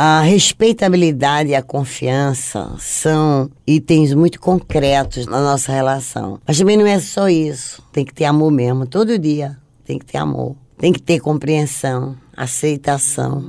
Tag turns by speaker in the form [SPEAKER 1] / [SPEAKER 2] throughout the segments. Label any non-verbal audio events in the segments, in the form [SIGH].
[SPEAKER 1] A respeitabilidade e a confiança são itens muito concretos na nossa relação. Mas também não é só isso. Tem que ter amor mesmo, todo dia. Tem que ter amor. Tem que ter compreensão, aceitação.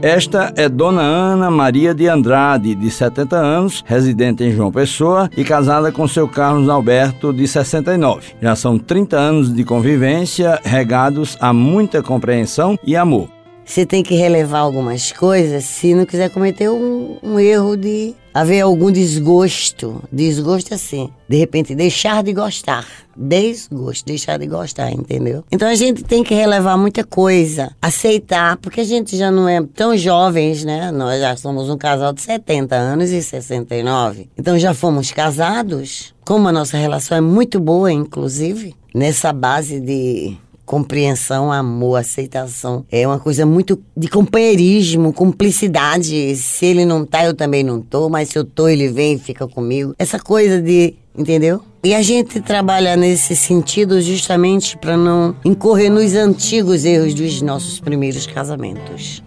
[SPEAKER 2] Esta é Dona Ana Maria de Andrade, de 70 anos, residente em João Pessoa e casada com seu Carlos Alberto, de 69. Já são 30 anos de convivência, regados a muita compreensão e amor.
[SPEAKER 1] Você tem que relevar algumas coisas se não quiser cometer um, um erro de haver algum desgosto. Desgosto assim, de repente deixar de gostar. Desgosto, deixar de gostar, entendeu? Então a gente tem que relevar muita coisa, aceitar, porque a gente já não é tão jovens, né? Nós já somos um casal de 70 anos e 69. Então já fomos casados, como a nossa relação é muito boa, inclusive, nessa base de compreensão, amor, aceitação. É uma coisa muito de companheirismo, cumplicidade. Se ele não tá, eu também não tô, mas se eu tô, ele vem e fica comigo. Essa coisa de, entendeu? E a gente trabalha nesse sentido justamente para não incorrer nos antigos erros dos nossos primeiros casamentos.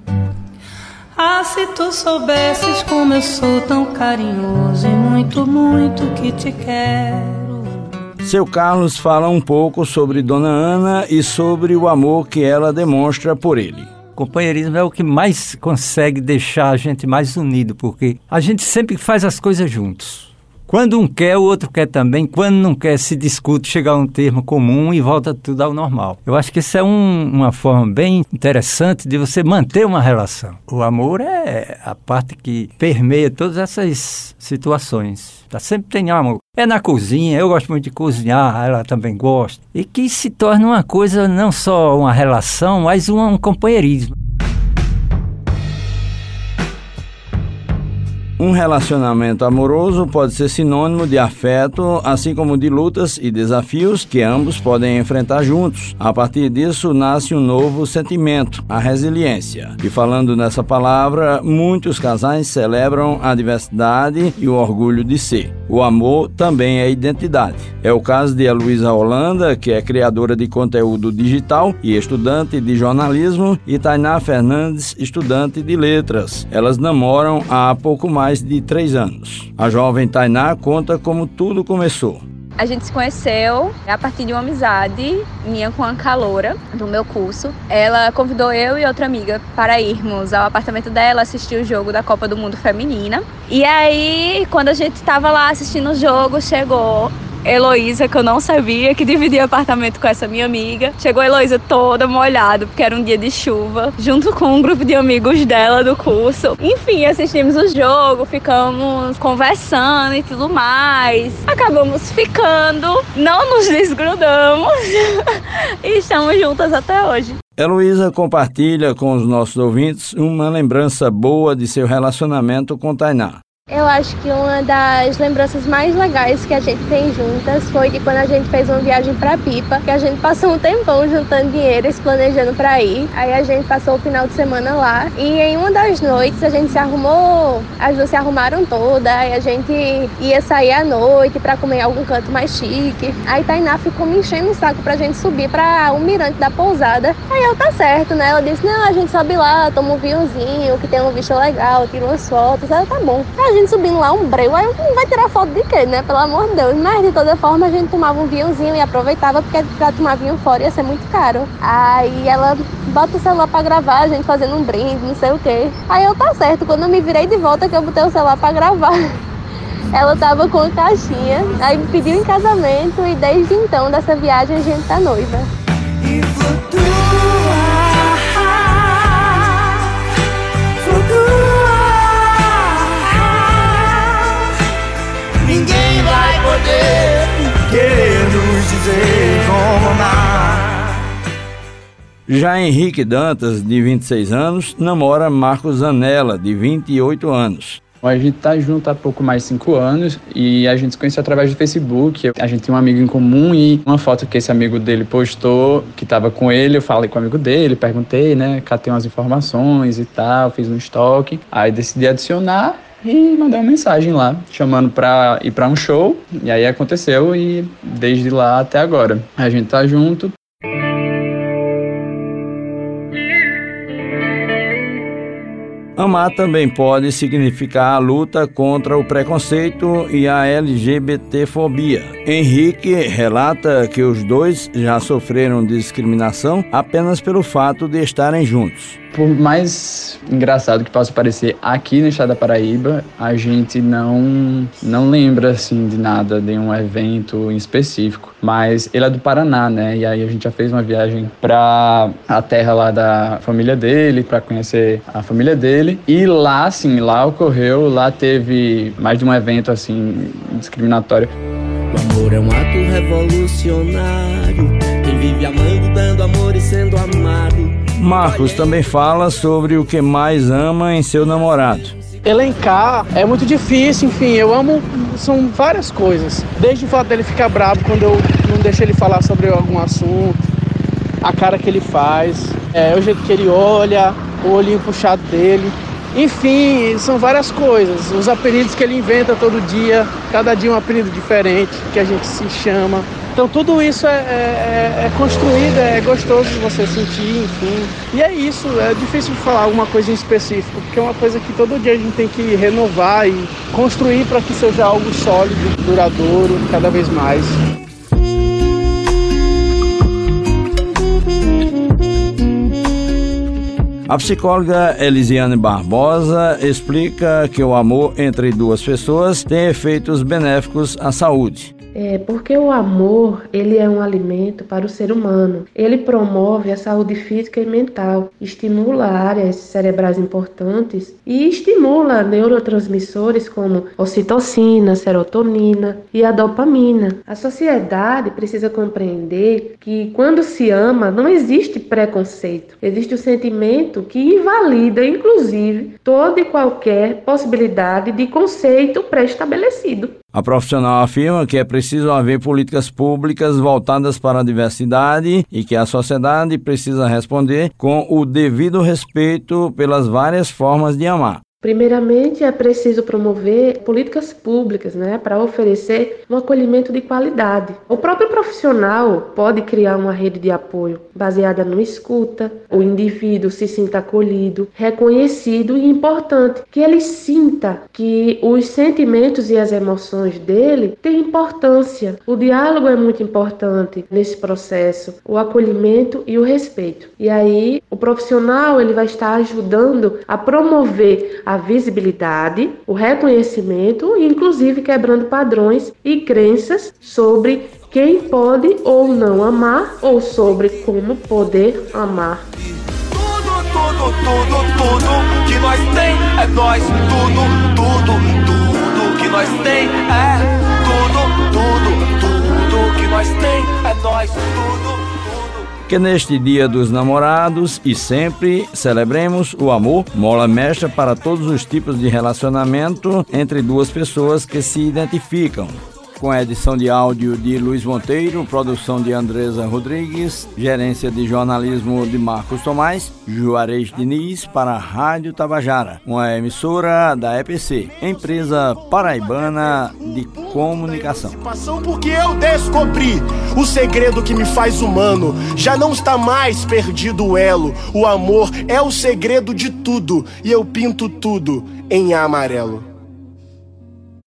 [SPEAKER 3] Ah, se tu soubesses como eu sou tão carinhoso e muito, muito que te quero.
[SPEAKER 2] Seu Carlos fala um pouco sobre Dona Ana e sobre o amor que ela demonstra por ele.
[SPEAKER 4] Companheirismo é o que mais consegue deixar a gente mais unido, porque a gente sempre faz as coisas juntos. Quando um quer, o outro quer também. Quando não quer, se discute, chegar a um termo comum e volta tudo ao normal. Eu acho que isso é um, uma forma bem interessante de você manter uma relação. O amor é a parte que permeia todas essas situações. Tá? Sempre tem amor. É na cozinha, eu gosto muito de cozinhar, ela também gosta. E que se torna uma coisa, não só uma relação, mas um, um companheirismo.
[SPEAKER 2] Um relacionamento amoroso pode ser sinônimo de afeto, assim como de lutas e desafios que ambos podem enfrentar juntos. A partir disso nasce um novo sentimento, a resiliência. E falando nessa palavra, muitos casais celebram a diversidade e o orgulho de ser. O amor também é identidade. É o caso de Luísa Holanda, que é criadora de conteúdo digital e estudante de jornalismo, e Tainá Fernandes, estudante de letras. Elas namoram há pouco mais mais de três anos. A jovem Tainá conta como tudo começou.
[SPEAKER 5] A gente se conheceu a partir de uma amizade minha com a caloura do meu curso. Ela convidou eu e outra amiga para irmos ao apartamento dela assistir o jogo da Copa do Mundo Feminina. E aí, quando a gente estava lá assistindo o jogo, chegou Heloísa, que eu não sabia, que dividia apartamento com essa minha amiga. Chegou a Heloísa toda molhada, porque era um dia de chuva, junto com um grupo de amigos dela do curso. Enfim, assistimos o jogo, ficamos conversando e tudo mais. Acabamos ficando, não nos desgrudamos [LAUGHS] e estamos juntas até hoje.
[SPEAKER 2] Heloísa compartilha com os nossos ouvintes uma lembrança boa de seu relacionamento com Tainá.
[SPEAKER 6] Eu acho que uma das lembranças mais legais que a gente tem juntas foi de quando a gente fez uma viagem para Pipa, que a gente passou um tempão juntando dinheiro e se planejando para ir. Aí a gente passou o final de semana lá e em uma das noites a gente se arrumou, as duas se arrumaram toda, aí a gente ia sair à noite para comer em algum canto mais chique. Aí Tainá ficou me enchendo o saco pra gente subir para o um mirante da pousada. Aí eu tá certo, né? Ela disse: "Não, a gente sobe lá, toma um vinhozinho, que tem uma vista legal, tira umas fotos". Aí tá bom. Aí gente subindo lá um breu, aí não vai tirar foto de quê, né? Pelo amor de Deus. Mas de toda forma a gente tomava um vinhozinho e aproveitava, porque pra tomar vinho fora ia ser muito caro. Aí ela bota o celular pra gravar, a gente fazendo um brinde, não sei o quê. Aí eu tá certo, quando eu me virei de volta que eu botei o celular pra gravar. [LAUGHS] Ela tava com a caixinha, aí me pediu em casamento e desde então dessa viagem a gente tá noiva. E flutua.
[SPEAKER 2] Dizer como amar. Já Henrique Dantas, de 26 anos, namora Marcos Anela, de 28 anos.
[SPEAKER 7] A gente tá junto há pouco mais de cinco anos e a gente se conheceu através do Facebook. A gente tem um amigo em comum e uma foto que esse amigo dele postou, que tava com ele, eu falei com o amigo dele, perguntei, né, catei umas informações e tal, fiz um estoque. Aí decidi adicionar e mandei uma mensagem lá, chamando pra ir pra um show. E aí aconteceu e desde lá até agora. A gente tá junto.
[SPEAKER 2] Amar também pode significar a luta contra o preconceito e a LGBTfobia. Henrique relata que os dois já sofreram discriminação apenas pelo fato de estarem juntos.
[SPEAKER 7] Por mais engraçado que possa parecer, aqui no estado da Paraíba, a gente não não lembra assim de nada, de um evento em específico. Mas ele é do Paraná, né? E aí a gente já fez uma viagem para a terra lá da família dele, para conhecer a família dele. E lá, assim, lá ocorreu, lá teve mais de um evento assim discriminatório.
[SPEAKER 8] O amor é um ato revolucionário. Quem vive amando, dando amor e sendo amado
[SPEAKER 2] Marcos também fala sobre o que mais ama em seu namorado.
[SPEAKER 9] Elencar é muito difícil, enfim, eu amo, são várias coisas. Desde o fato dele ficar bravo quando eu não deixo ele falar sobre algum assunto, a cara que ele faz, é, o jeito que ele olha, o olhinho puxado dele. Enfim, são várias coisas. Os apelidos que ele inventa todo dia, cada dia um apelido diferente que a gente se chama. Então tudo isso é, é, é, construído, é gostoso de você sentir, enfim. E é isso, é difícil falar alguma coisa em específico, porque é uma coisa que todo dia a gente tem que renovar e construir para que seja algo sólido, duradouro, cada vez mais.
[SPEAKER 2] A psicóloga Elisiane Barbosa explica que o amor entre duas pessoas tem efeitos benéficos à saúde.
[SPEAKER 10] É porque o amor, ele é um alimento para o ser humano. Ele promove a saúde física e mental, estimula áreas cerebrais importantes e estimula neurotransmissores como ocitocina, serotonina e a dopamina. A sociedade precisa compreender que quando se ama não existe preconceito, existe o sentimento que invalida inclusive toda e qualquer possibilidade de conceito pré-estabelecido.
[SPEAKER 2] A profissional afirma que é preciso haver políticas públicas voltadas para a diversidade e que a sociedade precisa responder com o devido respeito pelas várias formas de amar.
[SPEAKER 10] Primeiramente, é preciso promover políticas públicas né, para oferecer um acolhimento de qualidade. O próprio profissional pode criar uma rede de apoio baseada no escuta, o indivíduo se sinta acolhido, reconhecido e importante, que ele sinta que os sentimentos e as emoções dele têm importância. O diálogo é muito importante nesse processo, o acolhimento e o respeito. E aí, o profissional ele vai estar ajudando a promover a visibilidade, o reconhecimento inclusive quebrando padrões e crenças sobre quem pode ou não amar ou sobre como poder amar.
[SPEAKER 8] Tudo, tudo, tudo, tudo que nós tem é nós. Tudo, tudo, tudo que nós tem é tudo, tudo, tudo que nós tem é nós. Tudo
[SPEAKER 2] que neste Dia dos Namorados e sempre celebremos o amor, mola mestra para todos os tipos de relacionamento entre duas pessoas que se identificam com a edição de áudio de Luiz Monteiro, produção de Andresa Rodrigues, gerência de jornalismo de Marcos Tomás, Juarez Diniz para a Rádio Tabajara, uma emissora da EPC, empresa paraibana de comunicação.
[SPEAKER 11] Porque eu descobri o segredo que me faz humano, já não está mais perdido o elo. O amor é o segredo de tudo e eu pinto tudo em amarelo.